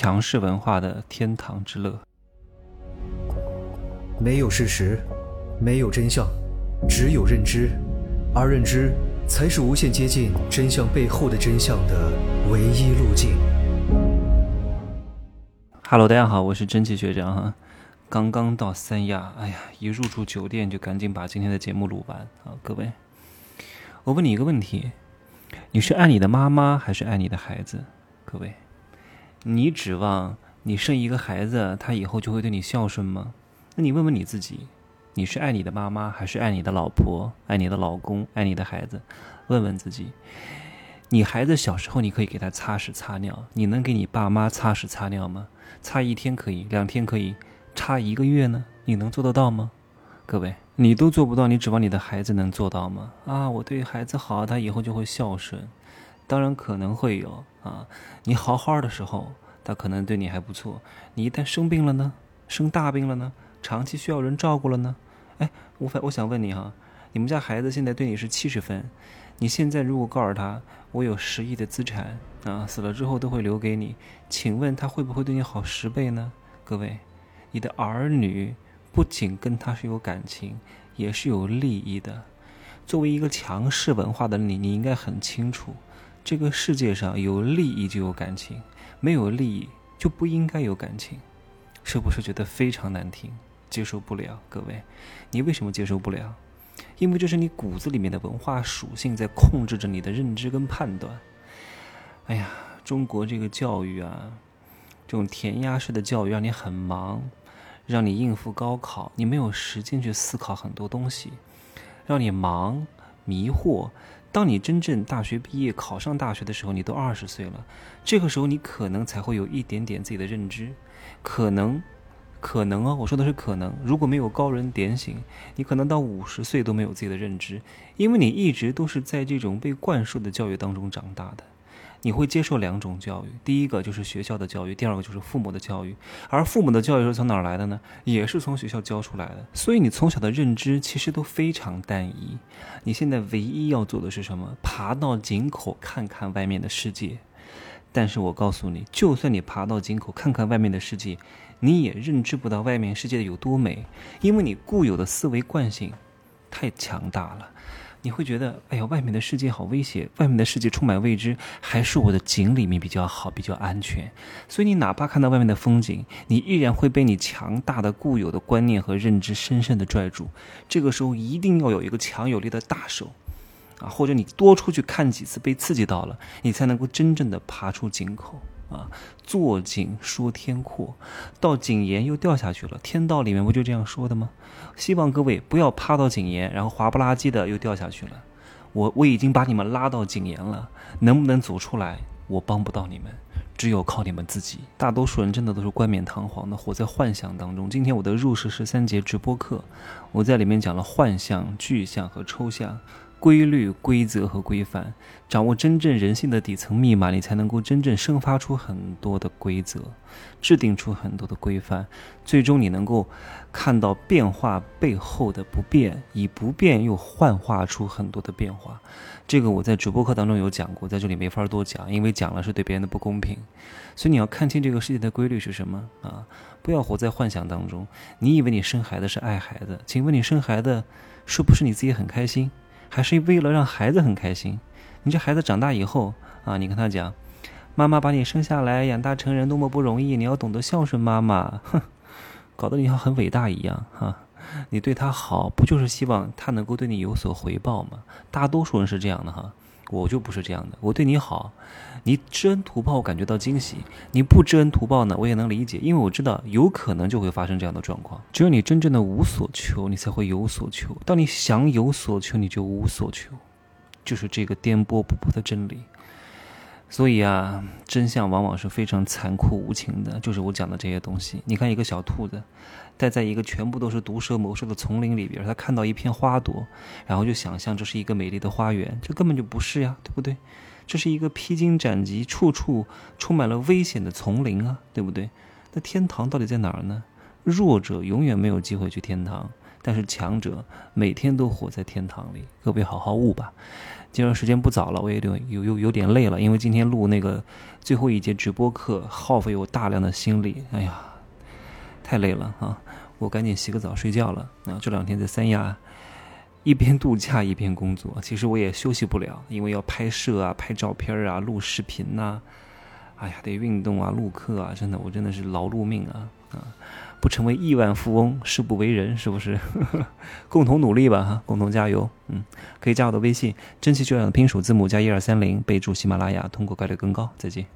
强势文化的天堂之乐。没有事实，没有真相，只有认知，而认知才是无限接近真相背后的真相的唯一路径。Hello，大家好，我是真气学长哈，刚刚到三亚，哎呀，一入住酒店就赶紧把今天的节目录完啊！各位，我问你一个问题，你是爱你的妈妈还是爱你的孩子？各位。你指望你生一个孩子，他以后就会对你孝顺吗？那你问问你自己，你是爱你的妈妈，还是爱你的老婆、爱你的老公、爱你的孩子？问问自己，你孩子小时候你可以给他擦屎擦尿，你能给你爸妈擦屎擦尿吗？擦一天可以，两天可以，擦一个月呢？你能做得到吗？各位，你都做不到，你指望你的孩子能做到吗？啊，我对孩子好，他以后就会孝顺。当然可能会有啊，你好好的时候，他可能对你还不错。你一旦生病了呢，生大病了呢，长期需要人照顾了呢，哎，我反我想问你哈，你们家孩子现在对你是七十分，你现在如果告诉他我有十亿的资产啊，死了之后都会留给你，请问他会不会对你好十倍呢？各位，你的儿女不仅跟他是有感情，也是有利益的。作为一个强势文化的你，你应该很清楚。这个世界上有利益就有感情，没有利益就不应该有感情，是不是觉得非常难听，接受不了？各位，你为什么接受不了？因为这是你骨子里面的文化属性在控制着你的认知跟判断。哎呀，中国这个教育啊，这种填鸭式的教育让你很忙，让你应付高考，你没有时间去思考很多东西，让你忙迷惑。当你真正大学毕业考上大学的时候，你都二十岁了，这个时候你可能才会有一点点自己的认知，可能，可能啊，我说的是可能。如果没有高人点醒，你可能到五十岁都没有自己的认知，因为你一直都是在这种被灌输的教育当中长大的。你会接受两种教育，第一个就是学校的教育，第二个就是父母的教育。而父母的教育是从哪儿来的呢？也是从学校教出来的。所以你从小的认知其实都非常单一。你现在唯一要做的是什么？爬到井口看看外面的世界。但是我告诉你，就算你爬到井口看看外面的世界，你也认知不到外面世界有多美，因为你固有的思维惯性太强大了。你会觉得，哎呀，外面的世界好危险，外面的世界充满未知，还是我的井里面比较好，比较安全。所以你哪怕看到外面的风景，你依然会被你强大的固有的观念和认知深深的拽住。这个时候一定要有一个强有力的大手，啊，或者你多出去看几次，被刺激到了，你才能够真正的爬出井口。啊，坐井说天阔，到井沿又掉下去了。天道里面不就这样说的吗？希望各位不要趴到井沿，然后滑不拉几的又掉下去了。我我已经把你们拉到井沿了，能不能走出来，我帮不到你们，只有靠你们自己。大多数人真的都是冠冕堂皇的活在幻想当中。今天我的入世十三节直播课，我在里面讲了幻象、具象和抽象。规律、规则和规范，掌握真正人性的底层密码，你才能够真正生发出很多的规则，制定出很多的规范，最终你能够看到变化背后的不变，以不变又幻化出很多的变化。这个我在直播课当中有讲过，在这里没法多讲，因为讲了是对别人的不公平。所以你要看清这个世界的规律是什么啊！不要活在幻想当中。你以为你生孩子是爱孩子？请问你生孩子是不是你自己很开心？还是为了让孩子很开心，你这孩子长大以后啊，你跟他讲，妈妈把你生下来养大成人多么不容易，你要懂得孝顺妈妈，哼，搞得你像很伟大一样哈。你对他好，不就是希望他能够对你有所回报吗？大多数人是这样的哈。我就不是这样的，我对你好，你知恩图报，我感觉到惊喜；你不知恩图报呢，我也能理解，因为我知道有可能就会发生这样的状况。只有你真正的无所求，你才会有所求。当你想有所求，你就无所求，就是这个颠簸不破的真理。所以啊，真相往往是非常残酷无情的，就是我讲的这些东西。你看，一个小兔子。待在一个全部都是毒蛇猛兽的丛林里边，它看到一片花朵，然后就想象这是一个美丽的花园，这根本就不是呀，对不对？这是一个披荆斩棘、处处充满了危险的丛林啊，对不对？那天堂到底在哪儿呢？弱者永远没有机会去天堂，但是强者每天都活在天堂里。各位好好悟吧。今儿时间不早了，我也有有有有点累了，因为今天录那个最后一节直播课，耗费我大量的心力。哎呀，太累了啊！我赶紧洗个澡睡觉了。啊，这两天在三亚一边度假一边工作，其实我也休息不了，因为要拍摄啊、拍照片啊、录视频呐。哎呀，得运动啊，录课啊，真的，我真的是劳碌命啊啊！不成为亿万富翁，誓不为人，是不是？共同努力吧，哈，共同加油。嗯，可以加我的微信，真气学长的拼数字母加一二三零，备注喜马拉雅，通过概率更高。再见。